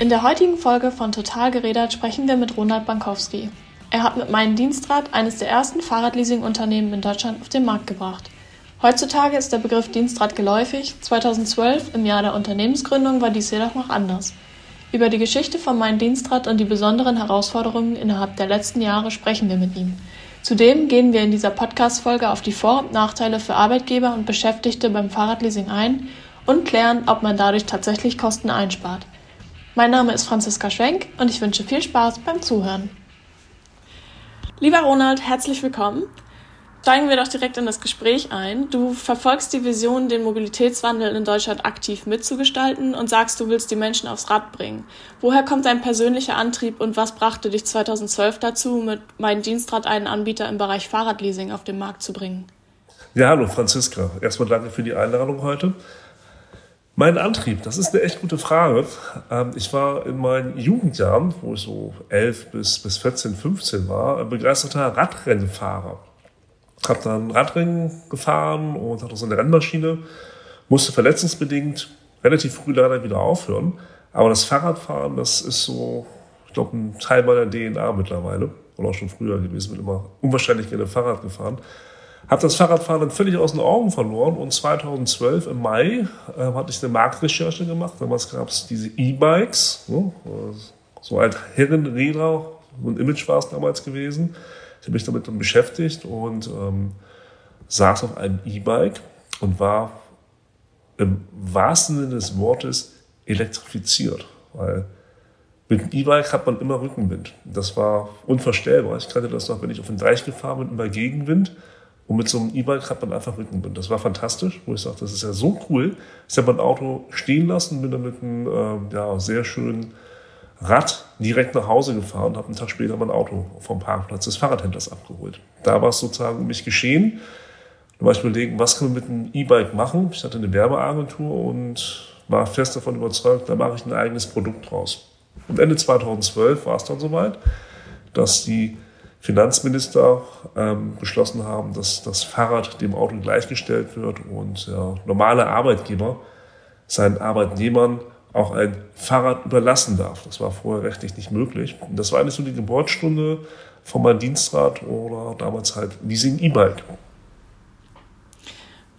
In der heutigen Folge von Total gerädert sprechen wir mit Ronald Bankowski. Er hat mit meinem Dienstrad eines der ersten Fahrradleasing-Unternehmen in Deutschland auf den Markt gebracht. Heutzutage ist der Begriff Dienstrad geläufig. 2012, im Jahr der Unternehmensgründung, war dies jedoch noch anders. Über die Geschichte von Mein Dienstrad und die besonderen Herausforderungen innerhalb der letzten Jahre sprechen wir mit ihm. Zudem gehen wir in dieser Podcast-Folge auf die Vor- und Nachteile für Arbeitgeber und Beschäftigte beim Fahrradleasing ein und klären, ob man dadurch tatsächlich Kosten einspart. Mein Name ist Franziska Schwenk und ich wünsche viel Spaß beim Zuhören. Lieber Ronald, herzlich willkommen. Steigen wir doch direkt in das Gespräch ein. Du verfolgst die Vision, den Mobilitätswandel in Deutschland aktiv mitzugestalten und sagst, du willst die Menschen aufs Rad bringen. Woher kommt dein persönlicher Antrieb und was brachte dich 2012 dazu, mit meinem Dienstrad einen Anbieter im Bereich Fahrradleasing auf den Markt zu bringen? Ja, hallo Franziska. Erstmal danke für die Einladung heute. Mein Antrieb, das ist eine echt gute Frage. Ähm, ich war in meinen Jugendjahren, wo ich so 11 bis, bis 14, 15 war, ein begeisterter Radrennfahrer. Hab dann Radrennen gefahren und hatte so eine Rennmaschine, musste verletzungsbedingt relativ früh leider wieder aufhören. Aber das Fahrradfahren, das ist so, ich glaube, ein Teil meiner DNA mittlerweile. Oder auch schon früher gewesen, bin immer unwahrscheinlich gerne Fahrrad gefahren. Habe das Fahrradfahren dann völlig aus den Augen verloren und 2012 im Mai äh, hatte ich eine Marktrecherche gemacht. Damals gab es diese E-Bikes, ne? so ein Herrenräder, so ein Image war es damals gewesen. Ich habe mich damit dann beschäftigt und ähm, saß auf einem E-Bike und war im wahrsten Sinne des Wortes elektrifiziert, weil mit dem E-Bike hat man immer Rückenwind. Das war unvorstellbar. Ich kannte das noch, wenn ich auf den Deich gefahren bin, immer Gegenwind. Und mit so einem E-Bike hat man einfach Rückenwind. Das war fantastisch, wo ich sagte, das ist ja so cool. Ich habe mein Auto stehen lassen, bin dann mit einem äh, ja, sehr schönen Rad direkt nach Hause gefahren und habe einen Tag später mein Auto vom Parkplatz des Fahrradhändlers abgeholt. Da war es sozusagen um mich geschehen. Da war ich überlegen, was kann man mit einem E-Bike machen? Ich hatte eine Werbeagentur und war fest davon überzeugt, da mache ich ein eigenes Produkt draus. Und Ende 2012 war es dann soweit, dass die Finanzminister ähm, beschlossen haben, dass das Fahrrad dem Auto gleichgestellt wird und der normale Arbeitgeber seinen Arbeitnehmern auch ein Fahrrad überlassen darf. Das war vorher rechtlich nicht möglich. Und das war eigentlich so die Geburtsstunde von meinem Dienstrad oder damals halt Leasing E-Bike.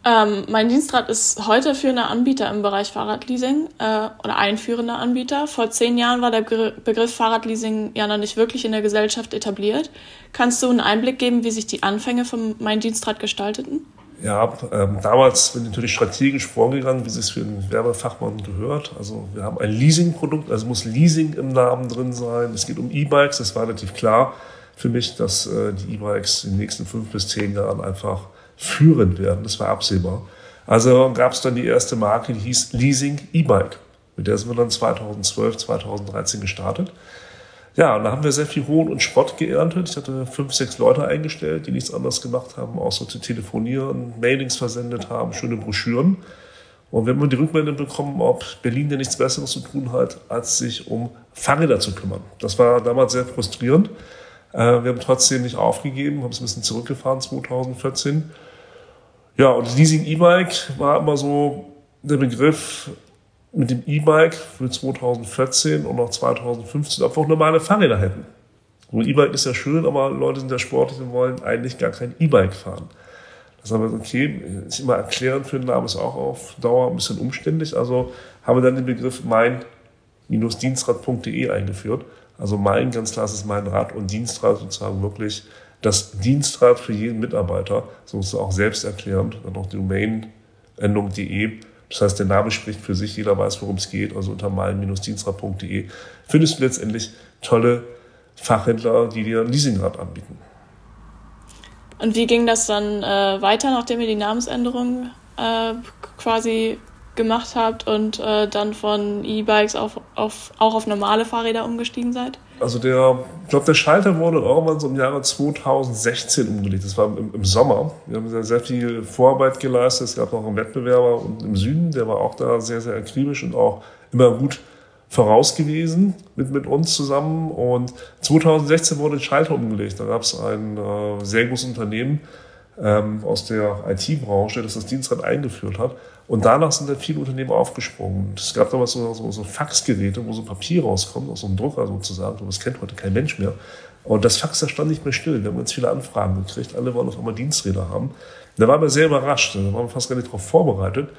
Ähm, mein Dienstrad ist heute führender Anbieter im Bereich Fahrradleasing äh, oder einführender Anbieter. Vor zehn Jahren war der Begriff Fahrradleasing ja noch nicht wirklich in der Gesellschaft etabliert. Kannst du einen Einblick geben, wie sich die Anfänge von Mein Dienstrad gestalteten? Ja, ähm, damals bin ich natürlich strategisch vorgegangen, wie es für einen Werbefachmann gehört. Also wir haben ein Leasing-Produkt, also muss Leasing im Namen drin sein. Es geht um E-Bikes, das war relativ klar für mich, dass äh, die E-Bikes in den nächsten fünf bis zehn Jahren einfach führend werden. Das war absehbar. Also gab es dann die erste Marke, die hieß Leasing E-Bike. Mit der sind wir dann 2012, 2013 gestartet. Ja, und da haben wir sehr viel Hohn und Spott geerntet. Ich hatte fünf, sechs Leute eingestellt, die nichts anderes gemacht haben, außer zu telefonieren, Mailings versendet haben, schöne Broschüren. Und wir haben immer die Rückmeldung bekommen, ob Berlin ja nichts Besseres zu tun hat, als sich um Fahrräder zu kümmern. Das war damals sehr frustrierend. Äh, wir haben trotzdem nicht aufgegeben, haben es ein bisschen zurückgefahren 2014 ja, und Leasing E-Bike war immer so der Begriff mit dem E-Bike für 2014 und auch 2015 einfach normale Fahrräder hätten. So E-Bike ist ja schön, aber Leute sind ja sportlich und wollen eigentlich gar kein E-Bike fahren. Das haben wir okay, ist immer erklärend für den Namen, ist auch auf Dauer ein bisschen umständlich. Also haben wir dann den Begriff mein-dienstrad.de eingeführt. Also mein, ganz klar, ist mein Rad und Dienstrad sozusagen wirklich das Dienstrad für jeden Mitarbeiter, so ist es auch selbsterklärend, dann noch Domain-Endung .de. Das heißt, der Name spricht für sich, jeder weiß, worum es geht. Also unter malen-dienstrad.de findest du letztendlich tolle Fachhändler, die dir ein Leasingrad anbieten. Und wie ging das dann äh, weiter, nachdem ihr die Namensänderung äh, quasi gemacht habt und äh, dann von E-Bikes auf, auf, auch auf normale Fahrräder umgestiegen seid? Also der, ich glaube, der Schalter wurde irgendwann so im Jahre 2016 umgelegt. Das war im, im Sommer. Wir haben sehr, sehr viel Vorarbeit geleistet. Es gab noch einen Wettbewerber im Süden, der war auch da sehr, sehr akribisch und auch immer gut voraus gewesen mit, mit uns zusammen. Und 2016 wurde der Schalter umgelegt. Da gab es ein äh, sehr großes Unternehmen, ähm, aus der IT-Branche, das das Dienstrad eingeführt hat. Und danach sind dann viele Unternehmen aufgesprungen. Es gab damals so, so, so Faxgeräte, wo so Papier rauskommt, aus so einem Drucker sozusagen. Das kennt heute kein Mensch mehr. Und das Fax, das stand nicht mehr still. Wir haben ganz viele Anfragen gekriegt. Alle wollen auf einmal Diensträder haben. Da waren wir sehr überrascht. Da waren wir fast gar nicht darauf vorbereitet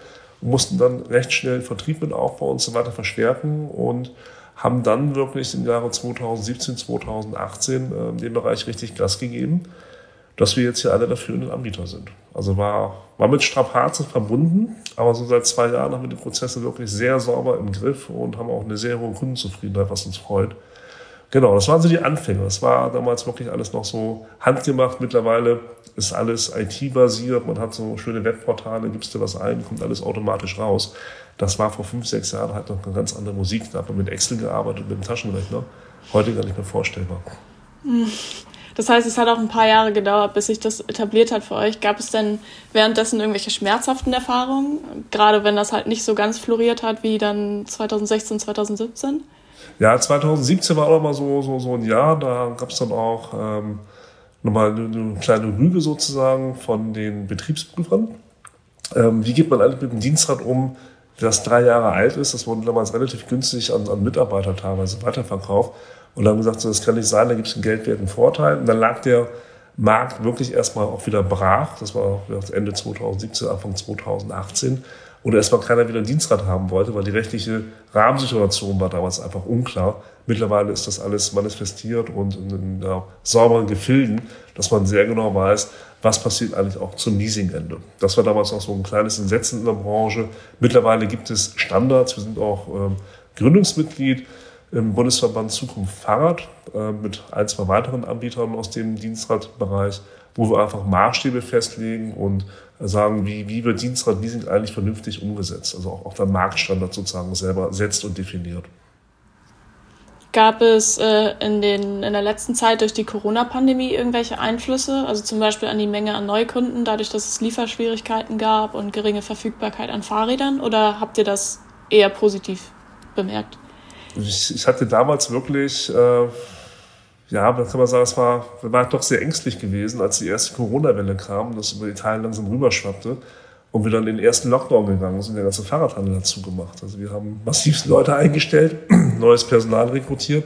und mussten dann recht schnell Vertrieb mit aufbauen und so weiter verstärken und haben dann wirklich im Jahre 2017, 2018 äh, dem Bereich richtig Gas gegeben, dass wir jetzt hier alle dafür in den Anbieter sind. Also war, war mit Strapazen verbunden, aber so seit zwei Jahren haben wir die Prozesse wirklich sehr sauber im Griff und haben auch eine sehr hohe Kundenzufriedenheit, was uns freut. Genau, das waren so die Anfänge. Das war damals wirklich alles noch so handgemacht. Mittlerweile ist alles IT-basiert. Man hat so schöne Webportale, gibst du was ein, kommt alles automatisch raus. Das war vor fünf, sechs Jahren halt noch eine ganz andere Musik. Da hat man mit Excel gearbeitet, mit dem Taschenrechner. Heute gar nicht mehr vorstellbar. Das heißt, es hat auch ein paar Jahre gedauert, bis sich das etabliert hat für euch. Gab es denn währenddessen irgendwelche schmerzhaften Erfahrungen? Gerade wenn das halt nicht so ganz floriert hat wie dann 2016, 2017? Ja, 2017 war auch mal so, so, so ein Jahr, da gab es dann auch ähm, nochmal eine, eine kleine Rüge sozusagen von den Betriebsprüfern. Ähm, wie geht man eigentlich mit dem Dienstrad um, das drei Jahre alt ist? Das wurde damals relativ günstig an, an Mitarbeiter teilweise weiterverkauft. Und haben gesagt, so, das kann nicht sein, da gibt es einen geldwerten Vorteil. Und dann lag der Markt wirklich erstmal auch wieder brach. Das war Ende 2017, Anfang 2018 oder erstmal keiner wieder ein Dienstrad haben wollte, weil die rechtliche Rahmensituation war damals einfach unklar. Mittlerweile ist das alles manifestiert und in, in ja, sauberen Gefilden, dass man sehr genau weiß, was passiert eigentlich auch zum Leasingende. Das war damals auch so ein kleines Entsetzen in der Branche. Mittlerweile gibt es Standards. Wir sind auch ähm, Gründungsmitglied im Bundesverband Zukunft Fahrrad äh, mit ein, zwei weiteren Anbietern aus dem Dienstradbereich, wo wir einfach Maßstäbe festlegen und sagen, wie, wie wird Dienstradleasing eigentlich vernünftig umgesetzt. Also auch, auch der Marktstandard sozusagen selber setzt und definiert. Gab es äh, in, den, in der letzten Zeit durch die Corona-Pandemie irgendwelche Einflüsse, also zum Beispiel an die Menge an Neukunden, dadurch, dass es Lieferschwierigkeiten gab und geringe Verfügbarkeit an Fahrrädern? Oder habt ihr das eher positiv bemerkt? Ich, ich hatte damals wirklich äh, ja, da kann man sagen, es war, war doch sehr ängstlich gewesen, als die erste Corona-Welle kam, das über Italien langsam rüberschwappte und wir dann in den ersten Lockdown gegangen sind, der ganze Fahrradhandel dazu gemacht. Also wir haben massivst Leute eingestellt, neues Personal rekrutiert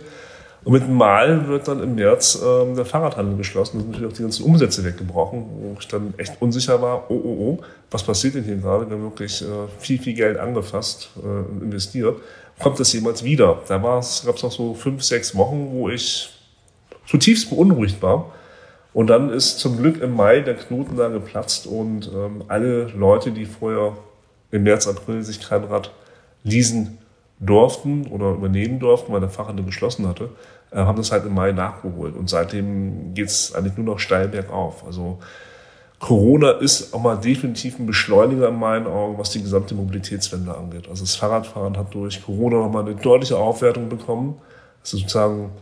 und mit dem Mal wird dann im März ähm, der Fahrradhandel geschlossen. Da sind natürlich auch die ganzen Umsätze weggebrochen, wo ich dann echt unsicher war, oh, oh, oh, was passiert denn hier gerade? Wir haben wirklich äh, viel, viel Geld angefasst äh, investiert. Kommt das jemals wieder? Da gab es noch so fünf, sechs Wochen, wo ich zutiefst beunruhigt war. Und dann ist zum Glück im Mai der Knoten da geplatzt und ähm, alle Leute, die vorher im März, April sich kein Rad leasen durften oder übernehmen durften, weil der Fachhandel geschlossen hatte, äh, haben das halt im Mai nachgeholt. Und seitdem geht es eigentlich nur noch steil bergauf. Also Corona ist auch mal definitiv ein Beschleuniger in meinen Augen, was die gesamte Mobilitätswende angeht. Also das Fahrradfahren hat durch Corona nochmal eine deutliche Aufwertung bekommen. Also sozusagen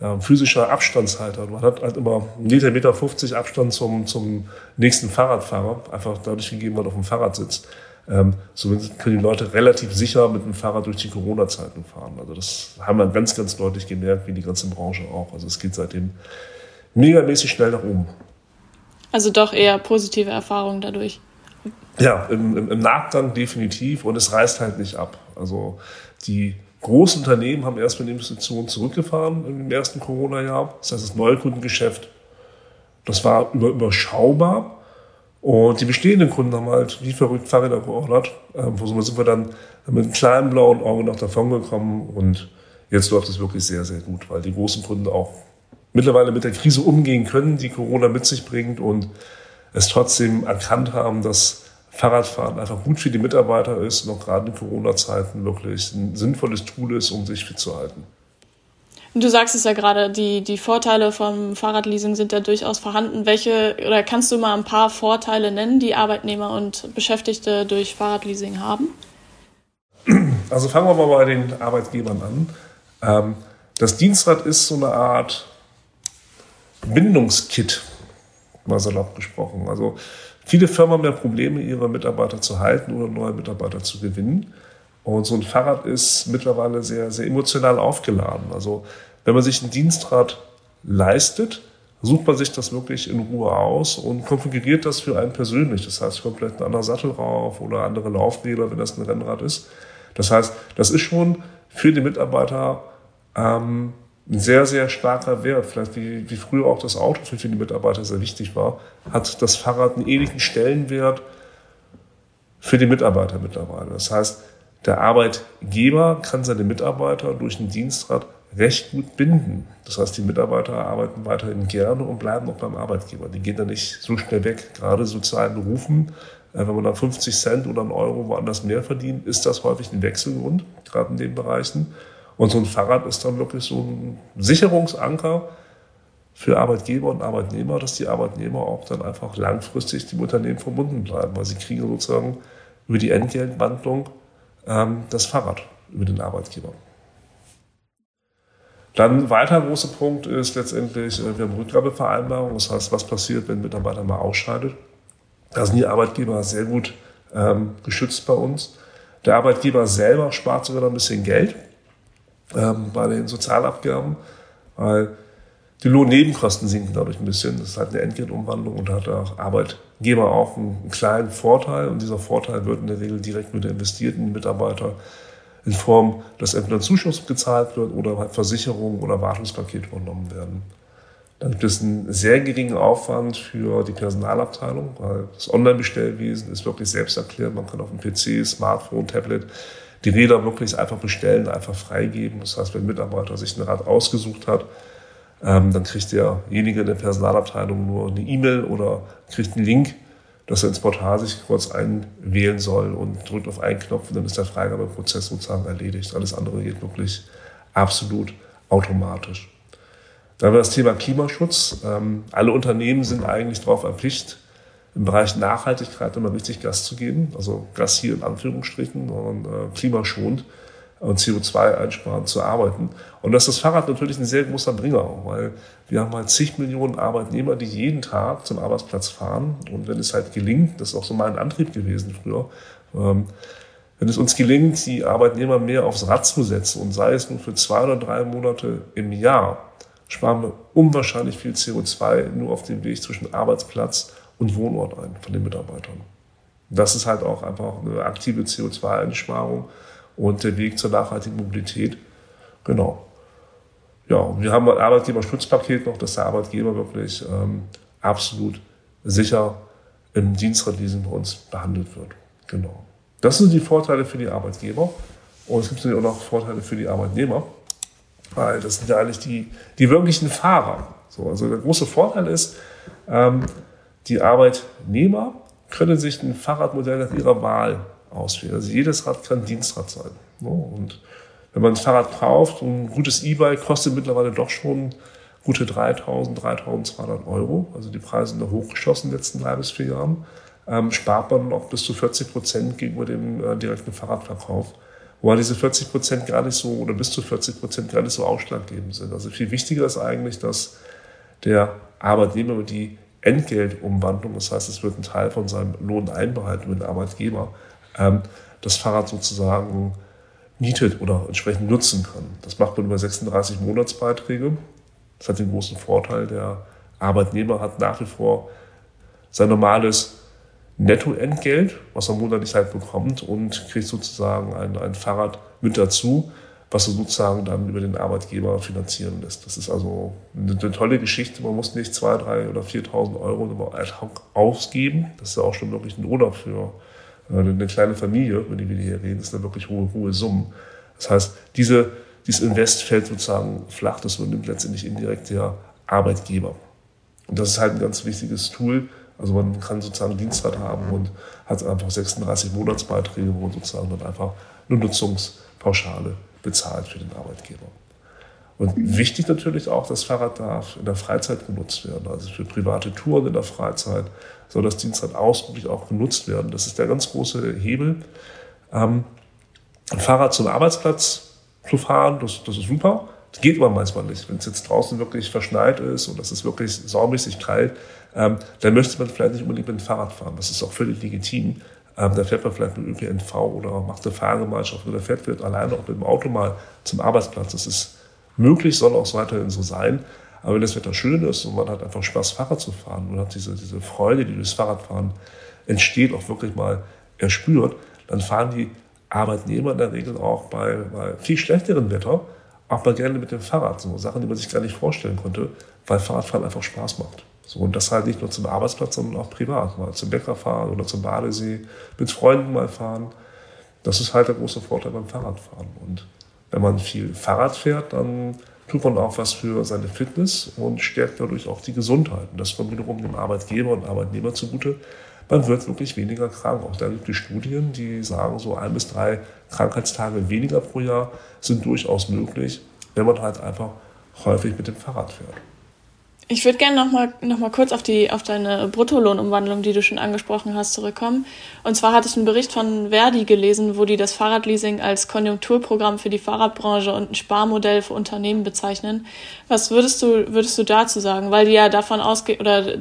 ja, physischer Abstandshalter. Man hat halt immer einen Meter, 50 Abstand zum, zum nächsten Fahrradfahrer, einfach dadurch gegeben, weil man auf dem Fahrrad sitzt. Ähm, so können die Leute relativ sicher mit dem Fahrrad durch die Corona-Zeiten fahren. Also das haben wir ganz, ganz deutlich gemerkt, wie die ganze Branche auch. Also es geht seitdem megamäßig schnell nach oben. Also doch eher positive Erfahrungen dadurch. Ja, im, im, im Nachgang definitiv und es reißt halt nicht ab. Also die Große Unternehmen haben erstmal die Investitionen zurückgefahren im ersten Corona-Jahr. Das heißt, das Neukundengeschäft, das war über, überschaubar. Und die bestehenden Kunden haben halt wie verrückt Fahrräder geordert. Ähm, so sind wir dann mit einem kleinen blauen Auge noch davon gekommen. Und jetzt läuft es wirklich sehr, sehr gut, weil die großen Kunden auch mittlerweile mit der Krise umgehen können, die Corona mit sich bringt und es trotzdem erkannt haben, dass Fahrradfahren einfach gut für die Mitarbeiter ist und auch gerade in Corona-Zeiten wirklich ein sinnvolles Tool ist, um sich fit zu halten. Du sagst es ja gerade, die, die Vorteile vom Fahrradleasing sind ja durchaus vorhanden. Welche, oder kannst du mal ein paar Vorteile nennen, die Arbeitnehmer und Beschäftigte durch Fahrradleasing haben? Also fangen wir mal bei den Arbeitgebern an. Ähm, das Dienstrad ist so eine Art Bindungskit, mal salopp gesprochen. Also Viele Firmen haben ja Probleme, ihre Mitarbeiter zu halten oder neue Mitarbeiter zu gewinnen. Und so ein Fahrrad ist mittlerweile sehr, sehr emotional aufgeladen. Also wenn man sich ein Dienstrad leistet, sucht man sich das wirklich in Ruhe aus und konfiguriert das für einen persönlich. Das heißt, kommt vielleicht ein anderer Sattel drauf oder andere Laufräder, wenn das ein Rennrad ist. Das heißt, das ist schon für die Mitarbeiter ähm, ein sehr, sehr starker Wert. Vielleicht wie, wie früher auch das Auto für viele Mitarbeiter sehr wichtig war, hat das Fahrrad einen ähnlichen Stellenwert für die Mitarbeiter mittlerweile. Das heißt, der Arbeitgeber kann seine Mitarbeiter durch ein Dienstrad recht gut binden. Das heißt, die Mitarbeiter arbeiten weiterhin gerne und bleiben auch beim Arbeitgeber. Die gehen da nicht so schnell weg. Gerade sozialen Berufen, äh, wenn man da 50 Cent oder einen Euro woanders mehr verdient, ist das häufig ein Wechselgrund, gerade in den Bereichen. Und so ein Fahrrad ist dann wirklich so ein Sicherungsanker für Arbeitgeber und Arbeitnehmer, dass die Arbeitnehmer auch dann einfach langfristig dem Unternehmen verbunden bleiben, weil sie kriegen sozusagen über die Entgeltwandlung ähm, das Fahrrad über den Arbeitgeber. Dann ein weiter großer Punkt ist letztendlich, äh, wir haben Rückgabevereinbarungen. Das heißt, was passiert, wenn ein Mitarbeiter mal ausscheidet? Da sind die Arbeitgeber sehr gut ähm, geschützt bei uns. Der Arbeitgeber selber spart sogar noch ein bisschen Geld ähm, bei den Sozialabgaben, weil die Lohnnebenkosten sinken dadurch ein bisschen. Das ist halt eine Entgeltumwandlung und hat der Arbeitgeber auch einen, einen kleinen Vorteil. Und dieser Vorteil wird in der Regel direkt wieder investiert in den Mitarbeiter in Form, dass entweder Zuschuss gezahlt wird oder halt Versicherungen oder Wartungspakete übernommen werden. Dann gibt es einen sehr geringen Aufwand für die Personalabteilung, weil das Online-Bestellwesen ist wirklich selbsterklärend. Man kann auf dem PC, Smartphone, Tablet die Räder wirklich einfach bestellen, einfach freigeben. Das heißt, wenn ein Mitarbeiter sich ein Rad ausgesucht hat, ähm, dann kriegt derjenige in der Personalabteilung nur eine E-Mail oder kriegt einen Link dass er ins Portal sich kurz einwählen soll und drückt auf einen Knopf und dann ist der Freigabeprozess sozusagen erledigt. Alles andere geht wirklich absolut automatisch. Dann haben wir das Thema Klimaschutz. Ähm, alle Unternehmen sind eigentlich darauf erpicht, im Bereich Nachhaltigkeit immer richtig Gas zu geben. Also Gas hier in Anführungsstrichen, sondern äh, klimaschonend und CO2 einsparen zu arbeiten. Und das ist das Fahrrad natürlich ein sehr großer Bringer, weil wir haben halt zig Millionen Arbeitnehmer, die jeden Tag zum Arbeitsplatz fahren. Und wenn es halt gelingt, das ist auch so mein Antrieb gewesen früher, ähm, wenn es uns gelingt, die Arbeitnehmer mehr aufs Rad zu setzen und sei es nur für zwei oder drei Monate im Jahr, sparen wir unwahrscheinlich viel CO2 nur auf dem Weg zwischen Arbeitsplatz und Wohnort ein von den Mitarbeitern. Das ist halt auch einfach eine aktive CO2-Einsparung und der Weg zur nachhaltigen Mobilität. Genau. Ja, wir haben ein Arbeitgeberschutzpaket noch, dass der Arbeitgeber wirklich ähm, absolut sicher im Dienstradleasing bei uns behandelt wird. Genau. Das sind die Vorteile für die Arbeitgeber. Und es gibt natürlich auch noch Vorteile für die Arbeitnehmer, weil das sind ja eigentlich die, die wirklichen Fahrer. So, also der große Vorteil ist, ähm, die Arbeitnehmer können sich ein Fahrradmodell nach ihrer Wahl auswählen. Also jedes Rad kann Dienstrad sein. Und wenn man ein Fahrrad kauft, ein gutes E-Bike kostet mittlerweile doch schon gute 3000, 3200 Euro. Also die Preise sind da hochgeschossen in den letzten drei bis vier Jahren. Ähm, spart man auch bis zu 40 Prozent gegenüber dem äh, direkten Fahrradverkauf. Wobei diese 40 Prozent gar nicht so, oder bis zu 40 Prozent gar nicht so ausschlaggebend sind. Also viel wichtiger ist eigentlich, dass der Arbeitnehmer die Entgeltumwandlung, das heißt, es wird ein Teil von seinem Lohn einbehalten mit dem Arbeitgeber, ähm, das Fahrrad sozusagen mietet oder entsprechend nutzen kann. Das macht man über 36 Monatsbeiträge. Das hat den großen Vorteil, der Arbeitnehmer hat nach wie vor sein normales Nettoentgelt, was er monatlich halt bekommt und kriegt sozusagen ein, ein Fahrrad mit dazu, was er sozusagen dann über den Arbeitgeber finanzieren lässt. Das ist also eine, eine tolle Geschichte. Man muss nicht 2.000, 3.000 oder 4.000 Euro immer ausgeben. Das ist ja auch schon wirklich ein Urlaub für äh, eine kleine Familie, über die wir hier reden, ist da wirklich hohe, hohe Summen. Das heißt, diese, dieses Invest fällt sozusagen flach, das übernimmt letztendlich indirekt der Arbeitgeber. Und das ist halt ein ganz wichtiges Tool. Also man kann sozusagen Dienstrad haben und hat einfach 36 Monatsbeiträge, wo sozusagen dann einfach eine Nutzungspauschale bezahlt für den Arbeitgeber. Und wichtig natürlich auch, das Fahrrad darf in der Freizeit genutzt werden, also für private Touren in der Freizeit soll das Dienstrad ausdrücklich auch genutzt werden. Das ist der ganz große Hebel. Ähm, ein Fahrrad zum Arbeitsplatz zu fahren, das, das ist super. Das geht aber manchmal nicht. Wenn es jetzt draußen wirklich verschneit ist und es ist wirklich saumäßig kalt, ähm, dann möchte man vielleicht nicht unbedingt mit dem Fahrrad fahren. Das ist auch völlig legitim. Ähm, da fährt man vielleicht mit ÖPNV oder macht eine Fahrgemeinschaft oder fährt vielleicht alleine auch mit dem Auto mal zum Arbeitsplatz. Das ist möglich, soll auch weiterhin so sein. Aber wenn das Wetter schön ist und man hat einfach Spaß, Fahrrad zu fahren und hat diese, diese Freude, die durchs Fahrradfahren entsteht, auch wirklich mal erspürt, dann fahren die Arbeitnehmer in der Regel auch bei, bei viel schlechterem Wetter auch mal gerne mit dem Fahrrad. So Sachen, die man sich gar nicht vorstellen konnte, weil Fahrradfahren einfach Spaß macht. So, und das halt nicht nur zum Arbeitsplatz, sondern auch privat. Mal zum Bäcker fahren oder zum Badesee, mit Freunden mal fahren. Das ist halt der große Vorteil beim Fahrradfahren. Und wenn man viel Fahrrad fährt, dann tut man auch was für seine Fitness und stärkt dadurch auch die Gesundheit. Und das kommt wiederum dem Arbeitgeber und Arbeitnehmer zugute. Man wird wirklich weniger krank. Auch da gibt es Studien, die sagen, so ein bis drei Krankheitstage weniger pro Jahr sind durchaus möglich, wenn man halt einfach häufig mit dem Fahrrad fährt. Ich würde gerne nochmal noch mal kurz auf, die, auf deine Bruttolohnumwandlung, die du schon angesprochen hast, zurückkommen. Und zwar hatte ich einen Bericht von Verdi gelesen, wo die das Fahrradleasing als Konjunkturprogramm für die Fahrradbranche und ein Sparmodell für Unternehmen bezeichnen. Was würdest du, würdest du dazu sagen? Weil die ja davon ausgehen oder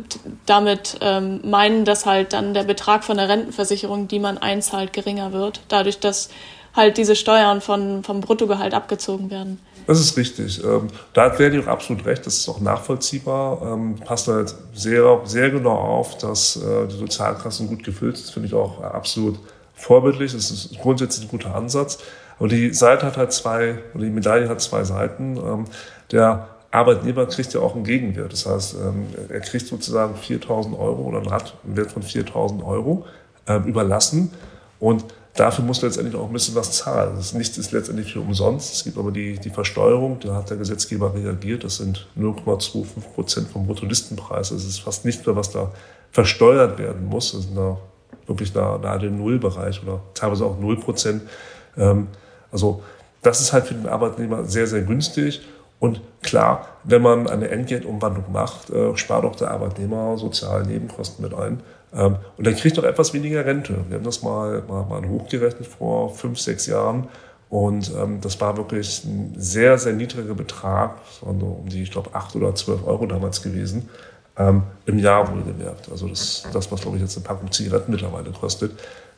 damit ähm, meinen, dass halt dann der Betrag von der Rentenversicherung, die man einzahlt, geringer wird, dadurch, dass halt diese Steuern von, vom Bruttogehalt abgezogen werden. Das ist richtig. Ähm, da hat Verdi auch absolut recht, das ist auch nachvollziehbar. Ähm, passt halt sehr, sehr genau auf, dass äh, die Sozialkassen gut gefüllt sind. Finde ich auch absolut vorbildlich. Das ist grundsätzlich ein guter Ansatz. Aber die Seite hat halt zwei, oder die Medaille hat zwei Seiten. Ähm, der Arbeitnehmer kriegt ja auch einen Gegenwert. Das heißt, er kriegt sozusagen 4.000 Euro oder einen Wert von 4.000 Euro überlassen. Und dafür muss letztendlich auch ein bisschen was zahlen. Das Nichts ist letztendlich für umsonst. Es gibt aber die, die Versteuerung, da hat der Gesetzgeber reagiert. Das sind 0,25 Prozent vom Bruttolistenpreis. Das ist fast nicht mehr, was da versteuert werden muss. Das ist da wirklich nahe, dem Nullbereich oder teilweise auch Null Prozent. Ähm, also das ist halt für den Arbeitnehmer sehr, sehr günstig. Und klar, wenn man eine Entgeltumwandlung macht, äh, spart auch der Arbeitnehmer soziale Nebenkosten mit ein. Ähm, und dann kriegt auch etwas weniger Rente. Wir haben das mal, mal, mal hochgerechnet vor fünf, sechs Jahren. Und ähm, das war wirklich ein sehr, sehr niedriger Betrag, das waren so um die, ich glaube, acht oder zwölf Euro damals gewesen, ähm, im Jahr wohlgemerkt. Also das, das was, glaube ich, jetzt eine Packung Zigaretten mittlerweile kostet,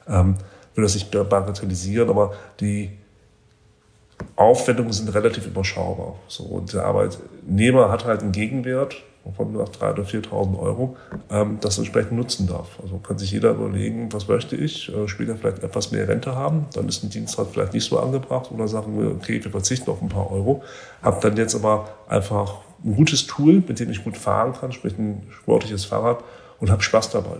ähm, will das nicht bagatellisieren, aber die Aufwendungen sind relativ überschaubar. So, und der Arbeitnehmer hat halt einen Gegenwert von 3.000 oder 4.000 Euro, ähm, das entsprechend nutzen darf. Also kann sich jeder überlegen, was möchte ich, äh, später vielleicht etwas mehr Rente haben, dann ist ein Dienstrat vielleicht nicht so angebracht oder sagen wir, okay, wir verzichten auf ein paar Euro, habe dann jetzt aber einfach ein gutes Tool, mit dem ich gut fahren kann, sprich ein sportliches Fahrrad und habe Spaß dabei.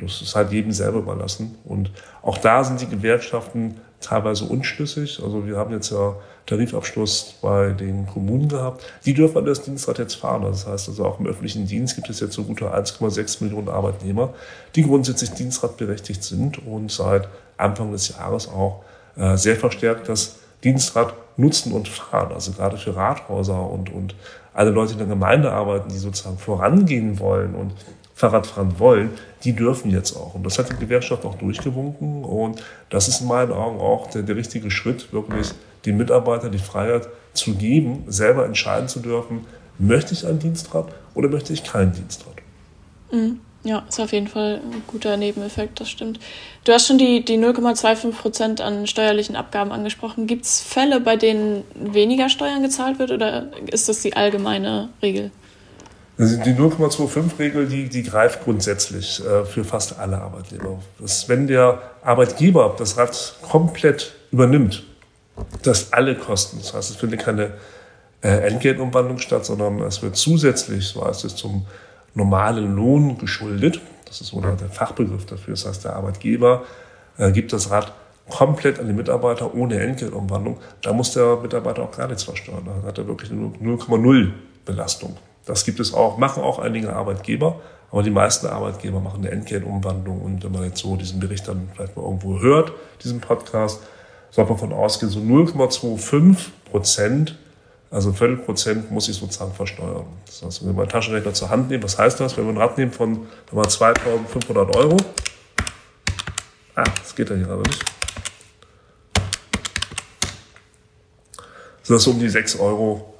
Das ist halt jedem selber überlassen. Und auch da sind die Gewerkschaften teilweise unschlüssig. Also wir haben jetzt ja Tarifabschluss bei den Kommunen gehabt. Die dürfen das Dienstrad jetzt fahren. Das heißt also auch im öffentlichen Dienst gibt es jetzt so gute 1,6 Millionen Arbeitnehmer, die grundsätzlich dienstradberechtigt sind und seit Anfang des Jahres auch äh, sehr verstärkt das Dienstrad nutzen und fahren. Also gerade für Rathäuser und, und alle Leute, in der Gemeinde arbeiten, die sozusagen vorangehen wollen und Fahrrad fahren wollen, die dürfen jetzt auch. Und das hat die Gewerkschaft auch durchgewunken. Und das ist in meinen Augen auch der, der richtige Schritt, wirklich den Mitarbeitern die Freiheit zu geben, selber entscheiden zu dürfen, möchte ich ein Dienstrad oder möchte ich kein Dienstrad. Mhm. Ja, ist auf jeden Fall ein guter Nebeneffekt, das stimmt. Du hast schon die, die 0,25 Prozent an steuerlichen Abgaben angesprochen. Gibt es Fälle, bei denen weniger Steuern gezahlt wird oder ist das die allgemeine Regel? Also die 0,25-Regel, die, die greift grundsätzlich äh, für fast alle Arbeitnehmer. Das, wenn der Arbeitgeber das Rad komplett übernimmt, dass alle Kosten, das heißt, es findet keine äh, Entgeltumwandlung statt, sondern es wird zusätzlich, so heißt es, zum normalen Lohn geschuldet. Das ist so der Fachbegriff dafür. Das heißt, der Arbeitgeber äh, gibt das Rad komplett an die Mitarbeiter ohne Entgeltumwandlung. Da muss der Mitarbeiter auch gar nichts versteuern. Da hat er wirklich eine 0,0 Belastung. Das gibt es auch, machen auch einige Arbeitgeber, aber die meisten Arbeitgeber machen eine Entgeltumwandlung. Und wenn man jetzt so diesen Bericht dann vielleicht mal irgendwo hört, diesen Podcast, sollte man davon ausgehen, so 0,25 Prozent, also ein Viertelprozent muss ich sozusagen versteuern. Das heißt, wenn wir einen Taschenrechner zur Hand nehmen, was heißt das? Wenn wir ein Rad nehmen von 2500 Euro, ah, das geht ja hier gerade nicht. So, das ist um die 6 Euro,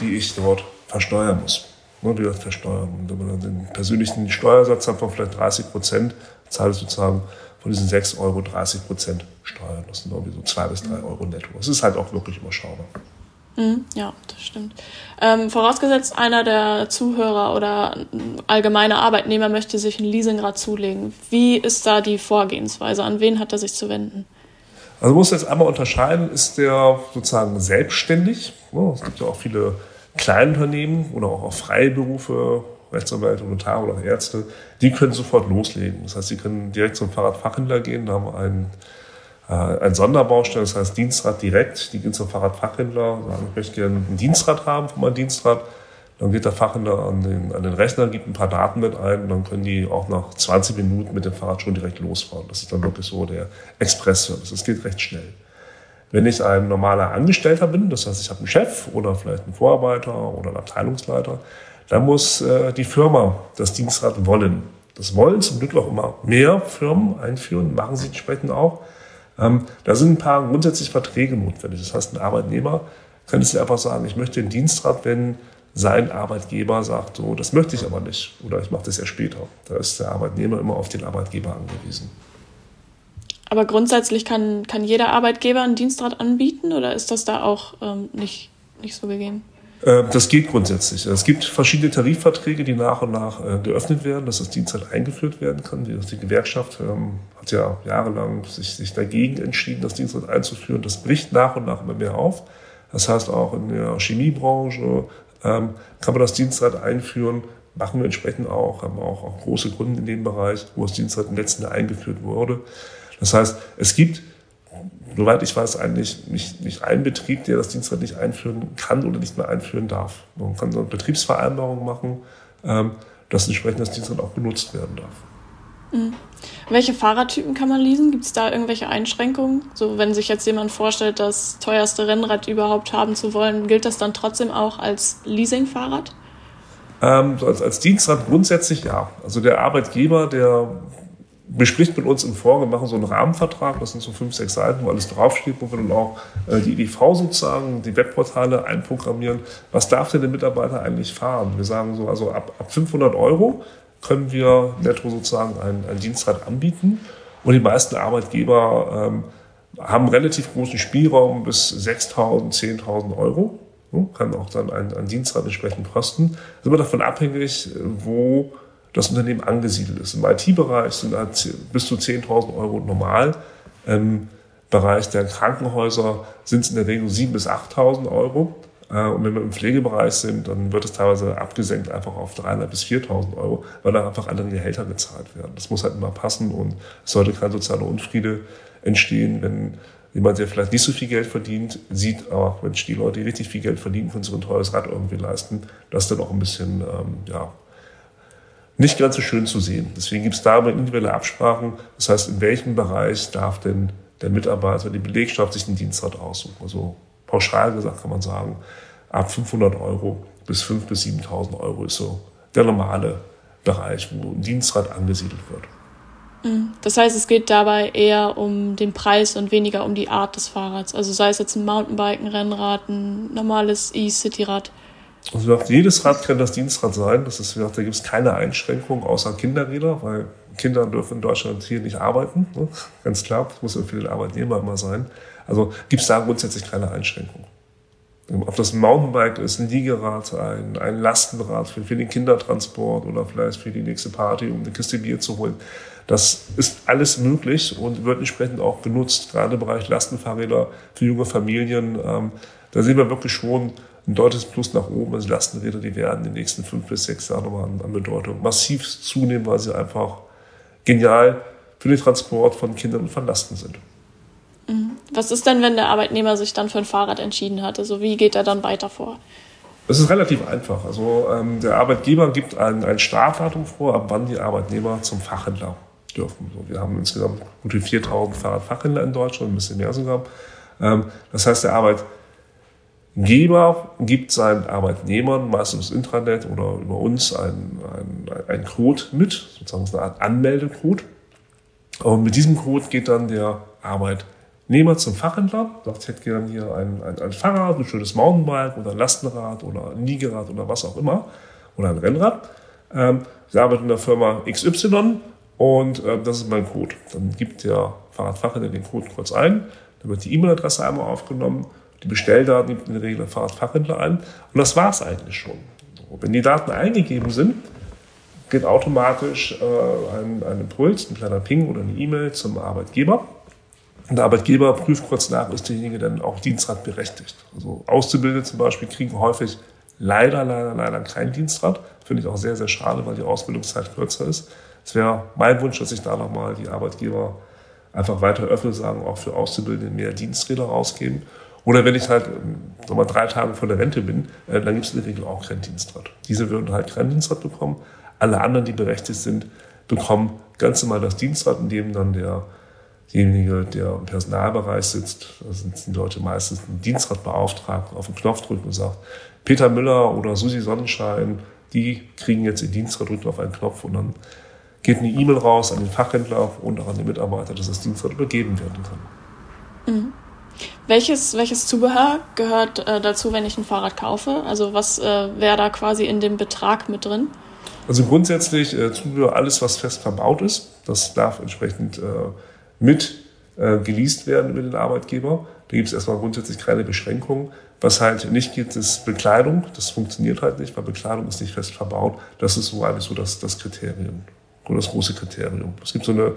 die ich dort versteuern muss. Ne, die das versteuern. Und wenn man dann den persönlichen Steuersatz hat von vielleicht 30 Prozent, zahlt sozusagen von diesen 6 Euro 30 Prozent Steuern. Das sind irgendwie so 2 bis 3 Euro netto. Das ist halt auch wirklich überschaubar. Mhm, ja, das stimmt. Ähm, vorausgesetzt, einer der Zuhörer oder allgemeine Arbeitnehmer möchte sich ein Leasingrad zulegen. Wie ist da die Vorgehensweise? An wen hat er sich zu wenden? Also man muss jetzt einmal unterscheiden, ist der sozusagen selbstständig? Es gibt ja auch viele Kleinunternehmen oder auch Freiberufe, Rechtsanwälte, Notare oder Ärzte, die können sofort loslegen. Das heißt, sie können direkt zum Fahrradfachhändler gehen, da haben wir einen äh, ein Sonderbaustelle, das heißt Dienstrad direkt. Die gehen zum Fahrradfachhändler, sagen, ich möchte gerne ein Dienstrad haben von meinem Dienstrad. Dann geht der Fachhändler an den, an den Rechner, gibt ein paar Daten mit ein und dann können die auch nach 20 Minuten mit dem Fahrrad schon direkt losfahren. Das ist dann wirklich so der Express-Service. Das geht recht schnell. Wenn ich ein normaler Angestellter bin, das heißt, ich habe einen Chef oder vielleicht einen Vorarbeiter oder einen Abteilungsleiter, dann muss äh, die Firma das Dienstrad wollen. Das wollen zum Glück auch immer mehr Firmen einführen, machen sie entsprechend auch. Ähm, da sind ein paar grundsätzlich Verträge notwendig. Das heißt, ein Arbeitnehmer könnte sich einfach sagen, ich möchte den Dienstrat, wenn sein Arbeitgeber sagt, so, das möchte ich aber nicht oder ich mache das ja später. Da ist der Arbeitnehmer immer auf den Arbeitgeber angewiesen. Aber grundsätzlich kann, kann jeder Arbeitgeber einen Dienstrat anbieten oder ist das da auch ähm, nicht, nicht so gegeben? Ähm, das geht grundsätzlich. Es gibt verschiedene Tarifverträge, die nach und nach äh, geöffnet werden, dass das Dienstzeit eingeführt werden kann. Die Gewerkschaft ähm, hat ja jahrelang sich, sich dagegen entschieden, das Dienstzeit einzuführen. Das bricht nach und nach immer mehr auf. Das heißt, auch in der Chemiebranche ähm, kann man das Dienstzeit einführen. Machen wir entsprechend auch, haben wir auch, auch große Kunden in dem Bereich, wo das Dienstzeit im letzten Jahr eingeführt wurde. Das heißt, es gibt soweit ich weiß, eigentlich nicht, nicht ein Betrieb, der das Dienstrad nicht einführen kann oder nicht mehr einführen darf. Man kann so eine Betriebsvereinbarung machen, ähm, dass entsprechend das Dienstrad auch genutzt werden darf. Mhm. Welche Fahrradtypen kann man leasen? Gibt es da irgendwelche Einschränkungen? So, wenn sich jetzt jemand vorstellt, das teuerste Rennrad überhaupt haben zu wollen, gilt das dann trotzdem auch als Leasingfahrrad? Ähm, als, als Dienstrad grundsätzlich ja. Also der Arbeitgeber, der bespricht mit uns im Vorgang, machen so einen Rahmenvertrag, das sind so fünf, sechs Seiten, wo alles draufsteht, wo wir dann auch äh, die EDV sozusagen, die Webportale einprogrammieren. Was darf denn der Mitarbeiter eigentlich fahren? Wir sagen so, also ab, ab 500 Euro können wir netto sozusagen ein, ein Dienstrad anbieten. Und die meisten Arbeitgeber ähm, haben relativ großen Spielraum bis 6.000, 10.000 Euro. Kann auch dann ein, ein Dienstrad entsprechend kosten. Ist immer davon abhängig, wo das Unternehmen angesiedelt ist. Im IT-Bereich sind bis zu 10.000 Euro normal. Im Bereich der Krankenhäuser sind es in der Regel 7.000 bis 8.000 Euro. Äh, und wenn wir im Pflegebereich sind, dann wird es teilweise abgesenkt einfach auf 3.500 bis 4.000 Euro, weil da einfach andere Gehälter gezahlt werden. Das muss halt immer passen und es sollte kein sozialer Unfriede entstehen, wenn jemand, der vielleicht nicht so viel Geld verdient, sieht, aber wenn die Leute, die richtig viel Geld verdienen, können sich ein teures Rad irgendwie leisten, das ist dann auch ein bisschen ähm, ja, nicht ganz so schön zu sehen. Deswegen gibt es da individuelle Absprachen. Das heißt, in welchem Bereich darf denn der Mitarbeiter, die Belegschaft sich den Dienstrat aussuchen? Also pauschal gesagt kann man sagen, ab 500 Euro bis 5.000 bis 7.000 Euro ist so der normale Bereich, wo ein Dienstrat angesiedelt wird. Mhm. Das heißt, es geht dabei eher um den Preis und weniger um die Art des Fahrrads. Also sei es jetzt ein Mountainbike, ein Rennrad, ein normales E-City-Rad. Also gesagt, jedes Rad kann das Dienstrad sein. Das ist, gesagt, da gibt es keine Einschränkung außer Kinderräder, weil Kinder dürfen in Deutschland hier nicht arbeiten. Ne? Ganz klar, das muss ja für den Arbeitnehmer immer sein. Also gibt es da grundsätzlich keine Einschränkung. Ob das Mountainbike ist, ein Liegerad, ein, ein Lastenrad für, für den Kindertransport oder vielleicht für die nächste Party, um eine Kiste Bier zu holen. Das ist alles möglich und wird entsprechend auch genutzt, gerade im Bereich Lastenfahrräder für junge Familien. Ähm, da sehen wir wirklich schon, ein deutliches Plus nach oben. Also Lastenräder, die werden in den nächsten fünf bis sechs Jahren nochmal an, an Bedeutung massiv zunehmen, weil sie einfach genial für den Transport von Kindern und von Lasten sind. Mhm. Was ist denn, wenn der Arbeitnehmer sich dann für ein Fahrrad entschieden hat? Also wie geht er dann weiter vor? Das ist relativ einfach. Also ähm, der Arbeitgeber gibt ein, ein Startdatum vor, ab wann die Arbeitnehmer zum Fachhändler dürfen. So, wir haben insgesamt gut 4000 Fahrradfachhändler in Deutschland, ein bisschen mehr sogar. Ähm, das heißt, der Arbeitgeber Geber gibt seinen Arbeitnehmern meistens im Intranet oder über uns einen, einen Code mit, sozusagen eine Art Anmeldecode. Und mit diesem Code geht dann der Arbeitnehmer zum Fachhändler, sagt, ich hätte gerne hier ein, ein, ein Fahrrad, ein schönes Mountainbike oder ein Lastenrad oder ein Liegerad oder was auch immer oder ein Rennrad. Ähm, ich arbeite in der Firma XY und äh, das ist mein Code. Dann gibt der Fahrradfachhändler den Code kurz ein, dann wird die E-Mail-Adresse einmal aufgenommen die Bestelldaten gibt in der Regel der Fahrradfachhändler ein. Und das war es eigentlich schon. Wenn die Daten eingegeben sind, geht automatisch äh, ein, ein Impuls, ein kleiner Ping oder eine E-Mail zum Arbeitgeber. Und der Arbeitgeber prüft kurz nach, ist derjenige denn auch Dienstrad berechtigt. Also Auszubildende zum Beispiel kriegen häufig leider, leider, leider keinen Dienstrad. Finde ich auch sehr, sehr schade, weil die Ausbildungszeit kürzer ist. Es wäre mein Wunsch, dass sich da nochmal die Arbeitgeber einfach weiter öffnen, sagen, auch für Auszubildende mehr Diensträder rausgeben. Oder wenn ich halt sag mal, drei Tage vor der Rente bin, äh, dann gibt es in der Regel auch keinen Dienstrad. Diese würden halt keinen Dienstrad bekommen. Alle anderen, die berechtigt sind, bekommen ganz normal das Dienstrad, in dem dann derjenige, der im Personalbereich sitzt, da sind die Leute meistens ein Dienstradbeauftragten, auf den Knopf drücken und sagt, Peter Müller oder Susi Sonnenschein, die kriegen jetzt den Dienstrad, drücken auf einen Knopf und dann geht eine E-Mail raus an den Fachhändler und auch an den Mitarbeiter, dass das Dienstrad übergeben werden kann. Mhm. Welches, welches Zubehör gehört äh, dazu, wenn ich ein Fahrrad kaufe? Also was äh, wäre da quasi in dem Betrag mit drin? Also grundsätzlich äh, Zubehör, alles, was fest verbaut ist, das darf entsprechend äh, mit äh, geleast werden über den Arbeitgeber. Da gibt es erstmal grundsätzlich keine Beschränkungen. Was halt nicht geht, ist Bekleidung. Das funktioniert halt nicht, weil Bekleidung ist nicht fest verbaut. Das ist so eigentlich so das, das Kriterium oder das große Kriterium. Es gibt so eine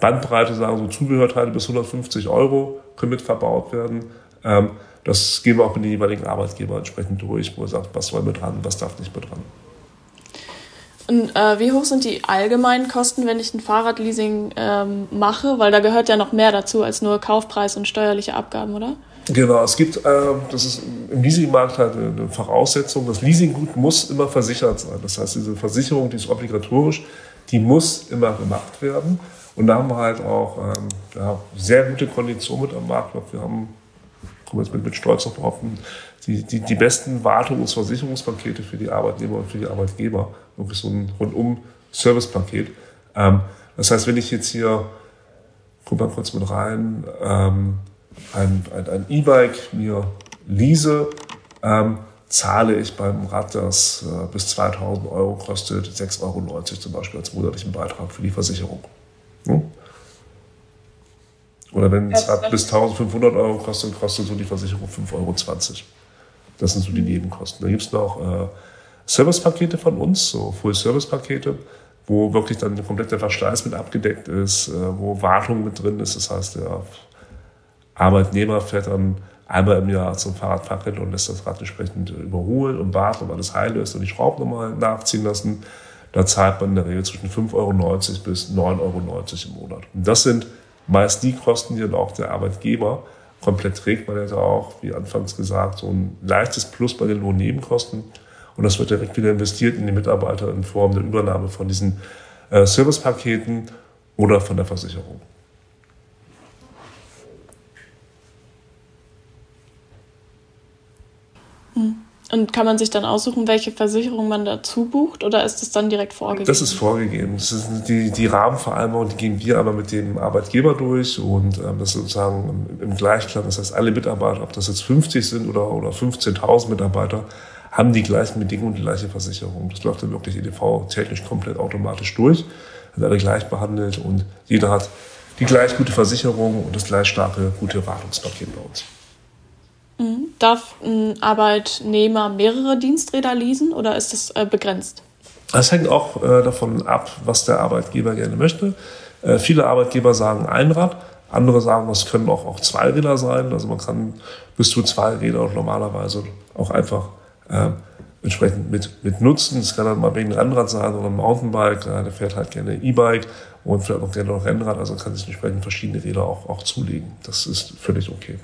Bandbreite, sagen so Zubehörteile bis 150 Euro können mit verbaut werden. Ähm, das gehen wir auch mit den jeweiligen Arbeitgeber entsprechend durch, wo er sagt, was soll mit dran, was darf nicht mit dran. Und äh, wie hoch sind die allgemeinen Kosten, wenn ich ein Fahrradleasing ähm, mache? Weil da gehört ja noch mehr dazu als nur Kaufpreis und steuerliche Abgaben, oder? Genau, es gibt, äh, das ist im Leasingmarkt halt eine Voraussetzung, das Leasinggut muss immer versichert sein. Das heißt, diese Versicherung, die ist obligatorisch, die muss immer gemacht werden. Und da haben wir halt auch ähm, ja, sehr gute Konditionen mit am Markt. Wir haben, kommen jetzt mit, mit Stolz auf behaupten, die, die, die besten Wartung- und Versicherungspakete für die Arbeitnehmer und für die Arbeitgeber. Wirklich so ein rundum Servicepaket. Ähm, das heißt, wenn ich jetzt hier, guck mal kurz mit rein, ähm, ein E-Bike ein, ein mir lease, ähm, zahle ich beim Rad, das äh, bis 2000 Euro kostet, 6,90 Euro zum Beispiel als monatlichen Beitrag für die Versicherung. Hm? Oder wenn das Rad bis 1500 Euro kostet, kostet so die Versicherung 5,20 Euro. Das sind so die Nebenkosten. Da gibt es noch äh, Servicepakete von uns, so Full-Service-Pakete, wo wirklich dann der komplette Verschleiß mit abgedeckt ist, äh, wo Wartung mit drin ist. Das heißt, der Arbeitnehmer fährt dann einmal im Jahr zum Fahrradfachhändler und lässt das Rad entsprechend überholen und warten, ob alles heil ist und die Schrauben nochmal nachziehen lassen. Da zahlt man in der Regel zwischen 5,90 Euro bis 9,90 Euro im Monat. Und das sind meist die Kosten, die dann auch der Arbeitgeber komplett trägt, er da auch, wie anfangs gesagt, so ein leichtes Plus bei den Lohnnebenkosten. Und das wird direkt wieder investiert in die Mitarbeiter in Form der Übernahme von diesen äh, Servicepaketen oder von der Versicherung. Und kann man sich dann aussuchen, welche Versicherung man dazu bucht oder ist das dann direkt vorgegeben? Das ist vorgegeben. Das ist die, die Rahmenvereinbarung, die gehen wir aber mit dem Arbeitgeber durch und ähm, das ist sozusagen im, Gleichklang. Das heißt, alle Mitarbeiter, ob das jetzt 50 sind oder, oder 15.000 Mitarbeiter, haben die gleichen Bedingungen und die gleiche Versicherung. Das läuft dann wirklich EDV technisch komplett automatisch durch, sind alle gleich behandelt und jeder hat die gleich gute Versicherung und das gleich starke, gute Wartungspaket bei uns. Darf ein Arbeitnehmer mehrere Diensträder leasen oder ist das äh, begrenzt? Das hängt auch äh, davon ab, was der Arbeitgeber gerne möchte. Äh, viele Arbeitgeber sagen ein Rad, andere sagen, das können auch, auch zwei Räder sein. Also man kann bis zu zwei Räder normalerweise auch einfach äh, entsprechend mit, mit nutzen. Das kann dann mal wegen Rennrad sein oder Mountainbike. Ja, der fährt halt gerne E-Bike und vielleicht auch gerne noch Rennrad. Also kann sich entsprechend verschiedene Räder auch, auch zulegen. Das ist völlig okay.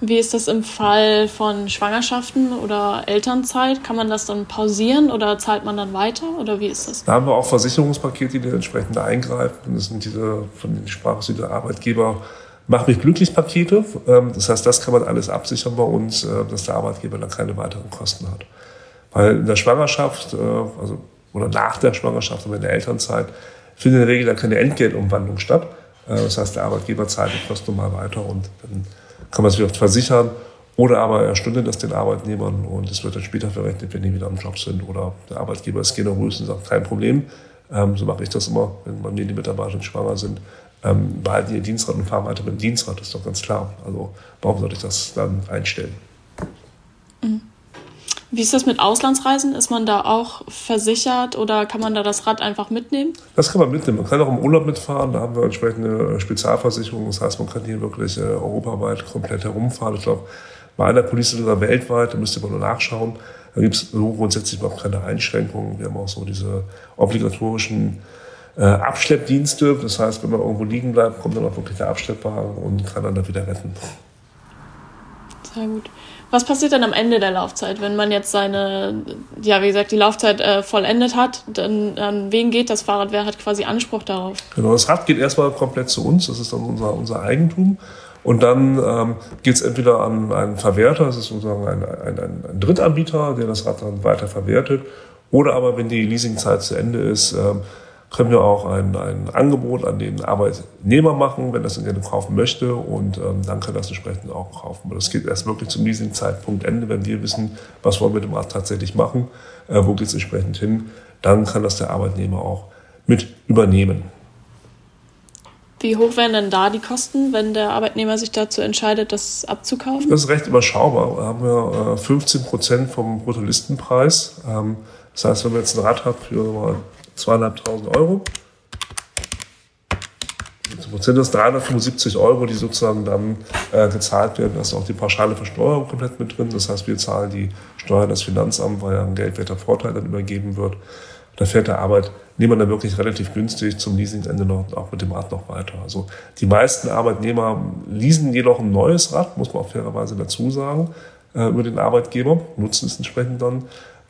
Wie ist das im Fall von Schwangerschaften oder Elternzeit? Kann man das dann pausieren oder zahlt man dann weiter oder wie ist das? Da haben wir auch Versicherungspakete, die entsprechend eingreifen. Das sind diese, von den diese Arbeitgeber Mach mich glücklich Pakete. Ähm, das heißt, das kann man alles absichern bei uns, äh, dass der Arbeitgeber dann keine weiteren Kosten hat. Weil in der Schwangerschaft, äh, also, oder nach der Schwangerschaft oder in der Elternzeit, findet in der Regel dann keine Entgeltumwandlung statt. Äh, das heißt, der Arbeitgeber zahlt die Kosten mal weiter und dann kann man sich oft versichern. Oder aber er stundet das den Arbeitnehmern und es wird dann später verrechnet, wenn die wieder am Job sind. Oder der Arbeitgeber ist generös und sagt, kein Problem. Ähm, so mache ich das immer, wenn bei mir die Mitarbeiter schwanger sind. ähm, behalten ihr Dienstrad und fahren weiter mit dem Dienstrad, ist doch ganz klar. Also warum sollte ich das dann einstellen? Mhm. Wie ist das mit Auslandsreisen? Ist man da auch versichert oder kann man da das Rad einfach mitnehmen? Das kann man mitnehmen. Man kann auch im Urlaub mitfahren. Da haben wir entsprechende Spezialversicherung. Das heißt, man kann hier wirklich äh, europaweit komplett herumfahren. Ich glaube, bei einer Police sogar weltweit, da müsste man nur nachschauen. Da gibt es so grundsätzlich überhaupt keine Einschränkungen. Wir haben auch so diese obligatorischen äh, Abschleppdienste. Das heißt, wenn man irgendwo liegen bleibt, kommt dann auch wirklich der Abschleppwagen und kann dann da wieder retten. Sehr gut. Was passiert dann am Ende der Laufzeit, wenn man jetzt seine, ja, wie gesagt, die Laufzeit äh, vollendet hat? Dann an wen geht das Fahrrad? Wer hat quasi Anspruch darauf? Genau, das Rad geht erstmal komplett zu uns. Das ist dann unser, unser Eigentum. Und dann ähm, geht es entweder an einen Verwerter, das ist sozusagen ein, ein, ein, ein Drittanbieter, der das Rad dann weiter verwertet. Oder aber, wenn die Leasingzeit zu Ende ist, ähm, können wir auch ein, ein Angebot an den Arbeitnehmer machen, wenn das gerne kaufen möchte und ähm, dann kann das entsprechend auch kaufen. Aber das geht erst wirklich zum Leasingzeitpunkt Ende, wenn wir wissen, was wollen wir mit dem Rad tatsächlich machen, äh, wo geht es entsprechend hin, dann kann das der Arbeitnehmer auch mit übernehmen. Wie hoch wären denn da die Kosten, wenn der Arbeitnehmer sich dazu entscheidet, das abzukaufen? Das ist recht überschaubar. Da haben wir 15 äh, Prozent vom Bruttolistenpreis. Ähm, das heißt, wenn man jetzt ein Rad hat für zweieinhalbtausend Euro. Prozent ist 375 Euro, die sozusagen dann äh, gezahlt werden. Da ist auch die pauschale Versteuerung komplett mit drin. Das heißt, wir zahlen die Steuern das Finanzamt, weil ja ein geldwerter Vorteil dann übergeben wird. Da fährt der Arbeitnehmer dann wirklich relativ günstig zum Leasingende noch, auch mit dem Rad noch weiter. Also die meisten Arbeitnehmer leasen jedoch ein neues Rad, muss man auch fairerweise dazu sagen, äh, über den Arbeitgeber, nutzen es entsprechend dann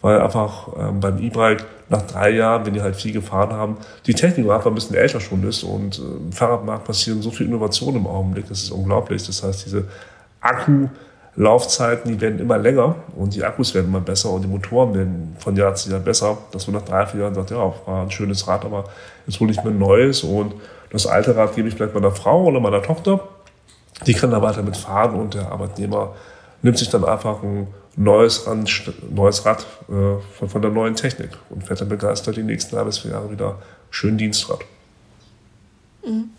weil einfach ähm, beim E-Bike nach drei Jahren, wenn die halt viel gefahren haben, die Technik einfach ein bisschen älter schon ist und äh, im Fahrradmarkt passieren so viel Innovationen im Augenblick, das ist unglaublich. Das heißt, diese Akkulaufzeiten, die werden immer länger und die Akkus werden immer besser und die Motoren werden von Jahr zu Jahr besser, dass man nach drei, vier Jahren sagt, ja, war ein schönes Rad, aber jetzt hole ich mir ein neues und das alte Rad gebe ich vielleicht meiner Frau oder meiner Tochter. Die kann da weiter mitfahren und der Arbeitnehmer nimmt sich dann einfach ein neues, Rad, neues Rad äh, von, von der neuen Technik und fährt dann begeistert die nächsten drei bis vier Jahre wieder schön Dienstrad. Mhm.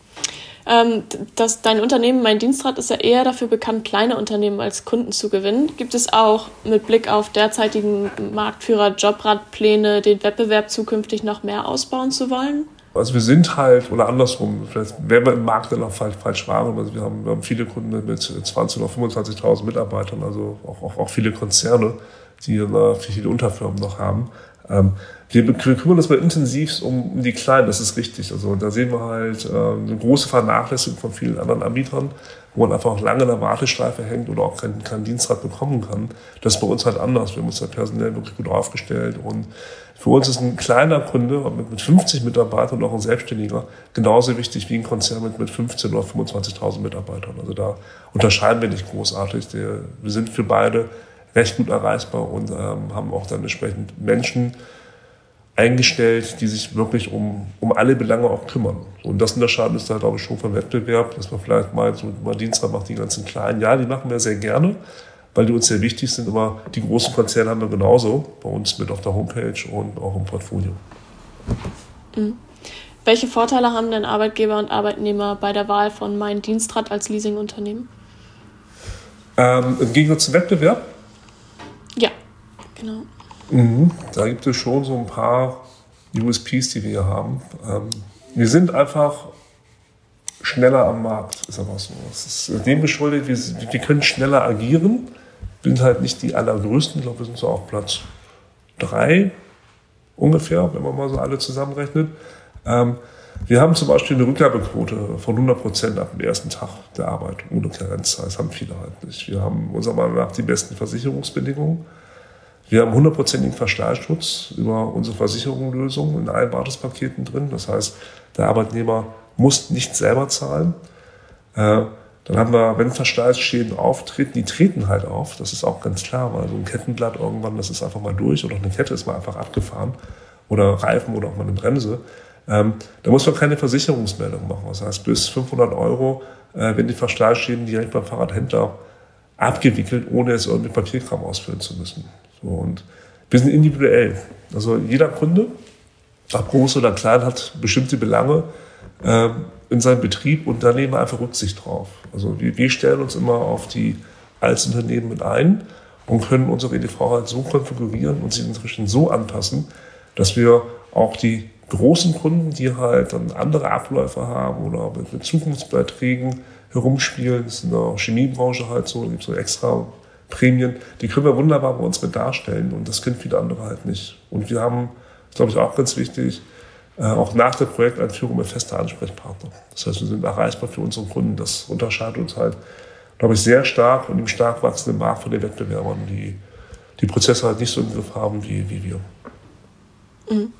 Ähm, das, dein Unternehmen, mein Dienstrad, ist ja eher dafür bekannt, kleine Unternehmen als Kunden zu gewinnen. Gibt es auch mit Blick auf derzeitigen Marktführer Jobradpläne, den Wettbewerb zukünftig noch mehr ausbauen zu wollen? Also wir sind halt, oder andersrum, vielleicht werden wir im Markt dann auch falsch, falsch wahrgenommen. Also wir haben, wir haben viele Kunden mit 20.000 oder 25.000 Mitarbeitern, also auch, auch, auch viele Konzerne, die äh, viele Unterfirmen noch haben. Ähm, wir, wir kümmern uns mal intensiv um, die Kleinen, das ist richtig. Also da sehen wir halt äh, eine große Vernachlässigung von vielen anderen Anbietern, wo man einfach auch lange in der Warteschleife hängt oder auch keinen kein Dienstrad bekommen kann. Das ist bei uns halt anders. Wir haben uns da personell wirklich gut aufgestellt und für uns ist ein kleiner Kunde mit 50 Mitarbeitern und auch ein Selbstständiger genauso wichtig wie ein Konzern mit, mit 15 oder 25.000 Mitarbeitern. Also da unterscheiden wir nicht großartig. Wir sind für beide recht gut erreichbar und ähm, haben auch dann entsprechend Menschen eingestellt, die sich wirklich um, um alle Belange auch kümmern. Und das unterscheidet uns da, glaube ich, schon vom Wettbewerb, dass man vielleicht mal so mal Dienstag macht, die ganzen Kleinen. Ja, die machen wir sehr gerne weil die uns sehr wichtig sind. Aber die großen Konzerne haben wir genauso bei uns mit auf der Homepage und auch im Portfolio. Mhm. Welche Vorteile haben denn Arbeitgeber und Arbeitnehmer bei der Wahl von Mein Dienstrad als Leasingunternehmen? Ähm, Im Gegensatz zum Wettbewerb? Ja, genau. Mhm. Da gibt es schon so ein paar USPs, die wir hier haben. Ähm, wir sind einfach schneller am Markt, ist aber so. Es ist dem geschuldet, wir, wir können schneller agieren sind halt nicht die allergrößten. Ich glaube, wir sind so auf Platz drei ungefähr, wenn man mal so alle zusammenrechnet. Ähm, wir haben zum Beispiel eine Rückgabequote von 100 Prozent ab dem ersten Tag der Arbeit, ohne Karenzzeit. Das haben viele halt nicht. Wir haben unserer Meinung nach die besten Versicherungsbedingungen. Wir haben hundertprozentigen Verschleißschutz über unsere Versicherungslösungen in allen Basispaketen drin. Das heißt, der Arbeitnehmer muss nicht selber zahlen. Äh, dann haben wir, wenn Verschleißschäden auftreten, die treten halt auf. Das ist auch ganz klar, weil so ein Kettenblatt irgendwann, das ist einfach mal durch oder eine Kette ist mal einfach abgefahren oder Reifen oder auch mal eine Bremse. Ähm, da muss man keine Versicherungsmeldung machen. Das heißt, bis 500 Euro äh, werden die Verschleißschäden direkt beim Fahrradhändler abgewickelt, ohne es irgendwie Papierkram ausfüllen zu müssen. So, und wir sind individuell. Also jeder Kunde, ob groß oder klein, hat bestimmte Belange, ähm, in seinem Betrieb und da nehmen wir einfach Rücksicht drauf. Also wir, wir stellen uns immer auf die als Unternehmen mit ein und können unsere EDV halt so konfigurieren und sie inzwischen so anpassen, dass wir auch die großen Kunden, die halt dann andere Abläufe haben oder mit, mit Zukunftsbeiträgen herumspielen, das ist in der Chemiebranche halt so, da gibt es so extra Prämien, die können wir wunderbar bei uns mit darstellen und das können viele andere halt nicht. Und wir haben, glaube ich, auch ganz wichtig, äh, auch nach der Projekteinführung mit fester Ansprechpartner. Das heißt, wir sind erreichbar für unsere Kunden. Das unterscheidet uns halt, glaube ich, sehr stark und im stark wachsenden Markt von den Wettbewerbern, die die Prozesse halt nicht so im Griff haben wie, wie wir. Mhm.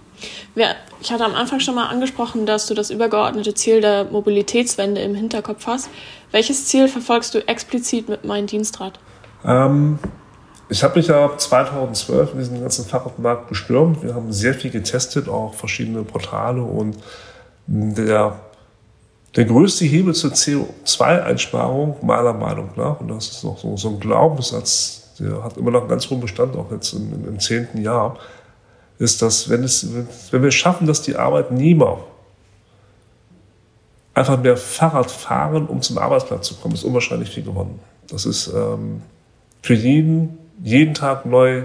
Ich hatte am Anfang schon mal angesprochen, dass du das übergeordnete Ziel der Mobilitätswende im Hinterkopf hast. Welches Ziel verfolgst du explizit mit meinem Dienstrad? Ähm, ich habe mich ja 2012 in diesen ganzen Fahrradmarkt gestürmt. Wir haben sehr viel getestet, auch verschiedene Portale und der, der größte Hebel zur CO2-Einsparung meiner Meinung nach, und das ist noch so, so ein Glaubenssatz, der hat immer noch einen ganz hohen Bestand, auch jetzt im, im zehnten Jahr, ist, dass wenn, es, wenn wir schaffen, dass die Arbeitnehmer einfach mehr Fahrrad fahren, um zum Arbeitsplatz zu kommen, ist unwahrscheinlich viel gewonnen. Das ist ähm, für jeden, jeden Tag neu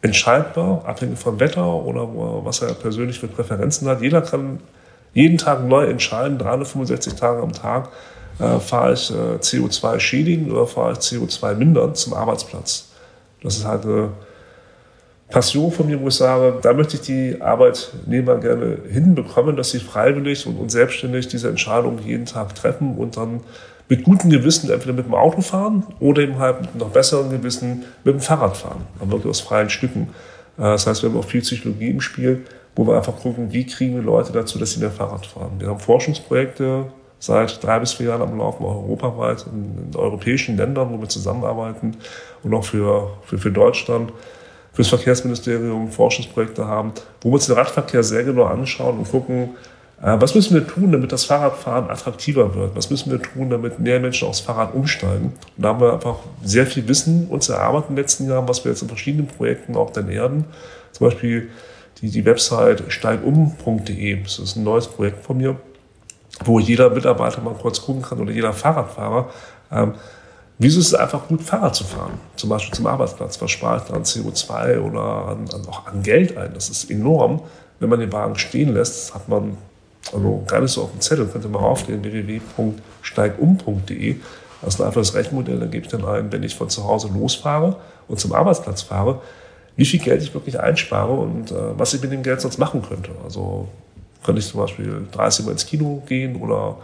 entscheidbar, abhängig vom Wetter oder was er persönlich für Präferenzen hat. Jeder kann jeden Tag neu entscheiden, 365 Tage am Tag, äh, fahre ich äh, CO2 schädigen oder fahre ich CO2 mindern zum Arbeitsplatz. Das ist halt eine Passion von mir, wo ich sage, da möchte ich die Arbeitnehmer gerne hinbekommen, dass sie freiwillig und, und selbstständig diese Entscheidung jeden Tag treffen und dann mit gutem Gewissen entweder mit dem Auto fahren oder eben halt mit noch besserem Gewissen mit dem Fahrrad fahren. Aber wirklich aus freien Stücken. Äh, das heißt, wir haben auch viel Psychologie im Spiel, wo wir einfach gucken, wie kriegen wir Leute dazu, dass sie mehr Fahrrad fahren. Wir haben Forschungsprojekte seit drei bis vier Jahren am Laufen, auch europaweit, in, in europäischen Ländern, wo wir zusammenarbeiten und auch für, für, für Deutschland fürs Verkehrsministerium Forschungsprojekte haben, wo wir uns den Radverkehr sehr genau anschauen und gucken, was müssen wir tun, damit das Fahrradfahren attraktiver wird? Was müssen wir tun, damit mehr Menschen aufs Fahrrad umsteigen? Und da haben wir einfach sehr viel Wissen uns erarbeitet in den letzten Jahren, was wir jetzt in verschiedenen Projekten auch dann erden. Zum Beispiel die, die Website steigum.de. Das ist ein neues Projekt von mir, wo jeder Mitarbeiter mal kurz gucken kann oder jeder Fahrradfahrer, ähm, Wieso ist es einfach gut, Fahrrad zu fahren? Zum Beispiel zum Arbeitsplatz. Was spart an CO2 oder an, an, auch an Geld ein? Das ist enorm. Wenn man den Wagen stehen lässt, hat man also gar nicht so auf dem Zettel, könnt ihr mal aufgehen, www.steigum.de. Das ist ein einfaches Rechenmodell, da gebe ich dann ein, wenn ich von zu Hause losfahre und zum Arbeitsplatz fahre, wie viel Geld ich wirklich einspare und äh, was ich mit dem Geld sonst machen könnte. Also könnte ich zum Beispiel 30 Mal ins Kino gehen oder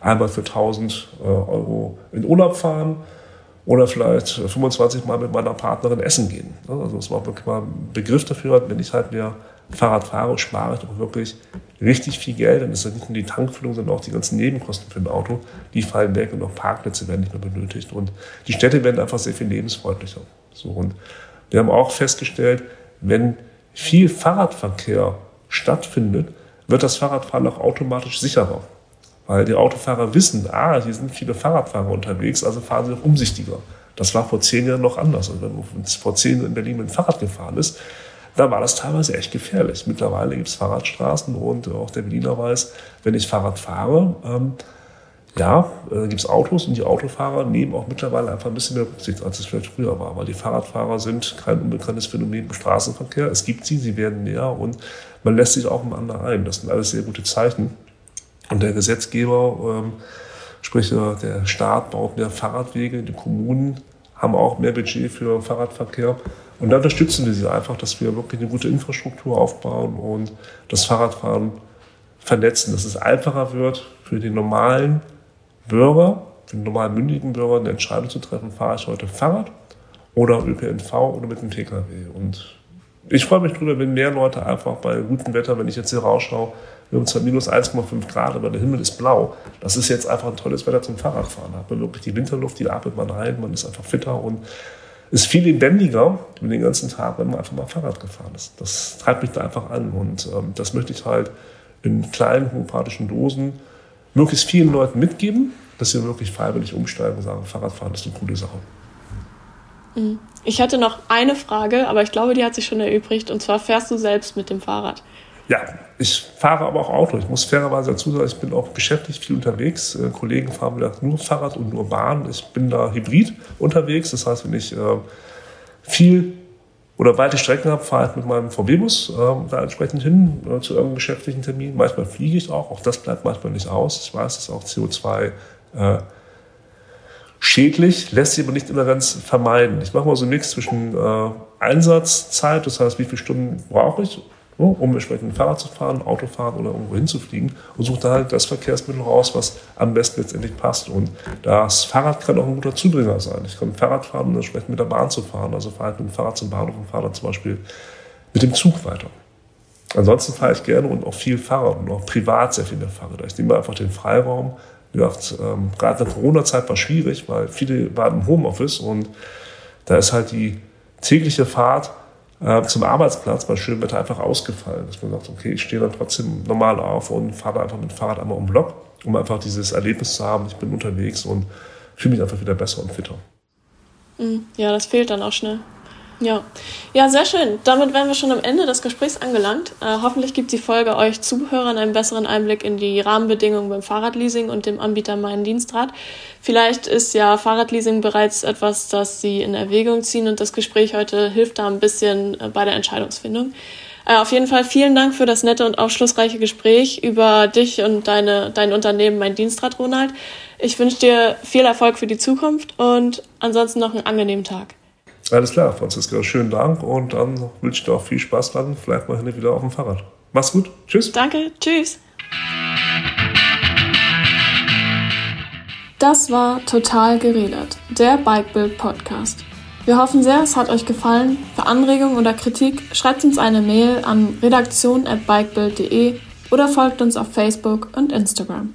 einmal für 1000 äh, Euro in Urlaub fahren oder vielleicht 25 Mal mit meiner Partnerin essen gehen. Also das war wirklich mal ein Begriff dafür, wenn ich halt mehr Fahrrad fahre, spare ich auch wirklich richtig viel Geld. Dann ist ja nicht nur die Tankfüllung, sondern auch die ganzen Nebenkosten für ein Auto, die fallen weg und auch Parkplätze werden nicht mehr benötigt. Und die Städte werden einfach sehr viel lebensfreundlicher. So, und wir haben auch festgestellt, wenn viel Fahrradverkehr stattfindet, wird das Fahrradfahren auch automatisch sicherer. Weil die Autofahrer wissen, ah, hier sind viele Fahrradfahrer unterwegs, also fahren sie auch umsichtiger. Das war vor zehn Jahren noch anders. Also wenn man vor zehn Jahren in Berlin mit dem Fahrrad gefahren ist, da war das teilweise echt gefährlich. Mittlerweile gibt es Fahrradstraßen und auch der Berliner weiß, wenn ich Fahrrad fahre, ähm, ja, äh, gibt es Autos und die Autofahrer nehmen auch mittlerweile einfach ein bisschen mehr Rücksicht, als es vielleicht früher war, weil die Fahrradfahrer sind kein unbekanntes Phänomen im Straßenverkehr. Es gibt sie, sie werden näher und man lässt sich auch anderen ein. Das sind alles sehr gute Zeichen. Und der Gesetzgeber, ähm, sprich der Staat, baut mehr Fahrradwege, die Kommunen haben auch mehr Budget für Fahrradverkehr. Und da unterstützen wir sie einfach, dass wir wirklich eine gute Infrastruktur aufbauen und das Fahrradfahren vernetzen, dass es einfacher wird für den normalen Bürger, für den normalen mündigen Bürger eine Entscheidung zu treffen, fahre ich heute Fahrrad oder ÖPNV oder mit dem Pkw. Und ich freue mich drüber, wenn mehr Leute einfach bei gutem Wetter, wenn ich jetzt hier rausschaue, wir haben zwar minus 1,5 Grad, aber der Himmel ist blau. Das ist jetzt einfach ein tolles Wetter zum Fahrradfahren. Da hat man wirklich die Winterluft, die atmet man ein, man ist einfach fitter und ist viel lebendiger über den ganzen Tag, wenn man einfach mal Fahrrad gefahren ist. Das treibt mich da einfach an und ähm, das möchte ich halt in kleinen homöopathischen Dosen möglichst vielen Leuten mitgeben, dass sie wirklich freiwillig umsteigen und sagen, Fahrradfahren ist eine coole Sache. Mhm. Ich hatte noch eine Frage, aber ich glaube, die hat sich schon erübrigt. Und zwar fährst du selbst mit dem Fahrrad? Ja, ich fahre aber auch Auto. Ich muss fairerweise dazu sagen, ich bin auch geschäftlich viel unterwegs. Äh, Kollegen fahren wieder nur Fahrrad und nur Bahn. Ich bin da hybrid unterwegs. Das heißt, wenn ich äh, viel oder weite Strecken habe, fahre ich mit meinem VW-Bus äh, da entsprechend hin äh, zu irgendeinem geschäftlichen Termin. Manchmal fliege ich auch. Auch das bleibt manchmal nicht aus. Ich weiß, dass auch CO2 äh, schädlich, lässt sich aber nicht immer ganz vermeiden. Ich mache mal so einen Mix zwischen äh, Einsatzzeit, das heißt, wie viele Stunden brauche ich um entsprechend Fahrrad zu fahren, Auto fahren oder irgendwo hinzufliegen und sucht da halt das Verkehrsmittel raus, was am besten letztendlich passt. Und das Fahrrad kann auch ein guter Zubringer sein. Ich kann Fahrrad fahren, um entsprechend mit der Bahn zu fahren. Also fahre ich mit dem Fahrrad zum Bahnhof und fahre dann zum Beispiel mit dem Zug weiter. Ansonsten fahre ich gerne und auch viel Fahrrad und auch privat sehr viel mehr Fahrrad. Ich nehme einfach den Freiraum. Wie gesagt, ähm, gerade in der Corona-Zeit war schwierig, weil viele waren im Homeoffice und da ist halt die tägliche Fahrt äh, zum Arbeitsplatz bei schönem Wetter einfach ausgefallen. Dass man sagt, okay, ich stehe dann trotzdem normal auf und fahre einfach mit dem Fahrrad einmal um den Block, um einfach dieses Erlebnis zu haben, ich bin unterwegs und fühle mich einfach wieder besser und fitter. Mhm. Ja, das fehlt dann auch schnell. Ja. ja, sehr schön. Damit wären wir schon am Ende des Gesprächs angelangt. Äh, hoffentlich gibt die Folge euch Zuhörern einen besseren Einblick in die Rahmenbedingungen beim Fahrradleasing und dem Anbieter Mein Dienstrad. Vielleicht ist ja Fahrradleasing bereits etwas, das Sie in Erwägung ziehen und das Gespräch heute hilft da ein bisschen äh, bei der Entscheidungsfindung. Äh, auf jeden Fall vielen Dank für das nette und aufschlussreiche Gespräch über dich und deine, dein Unternehmen Mein Dienstrad, Ronald. Ich wünsche dir viel Erfolg für die Zukunft und ansonsten noch einen angenehmen Tag. Alles klar, Franziska, schönen Dank und dann wünsche ich dir auch viel Spaß dann, vielleicht mal wieder auf dem Fahrrad. Mach's gut, tschüss. Danke, tschüss. Das war Total geredet, der Bikebild Podcast. Wir hoffen sehr, es hat euch gefallen. Für Anregungen oder Kritik schreibt uns eine Mail an redaktion@bikebild.de oder folgt uns auf Facebook und Instagram.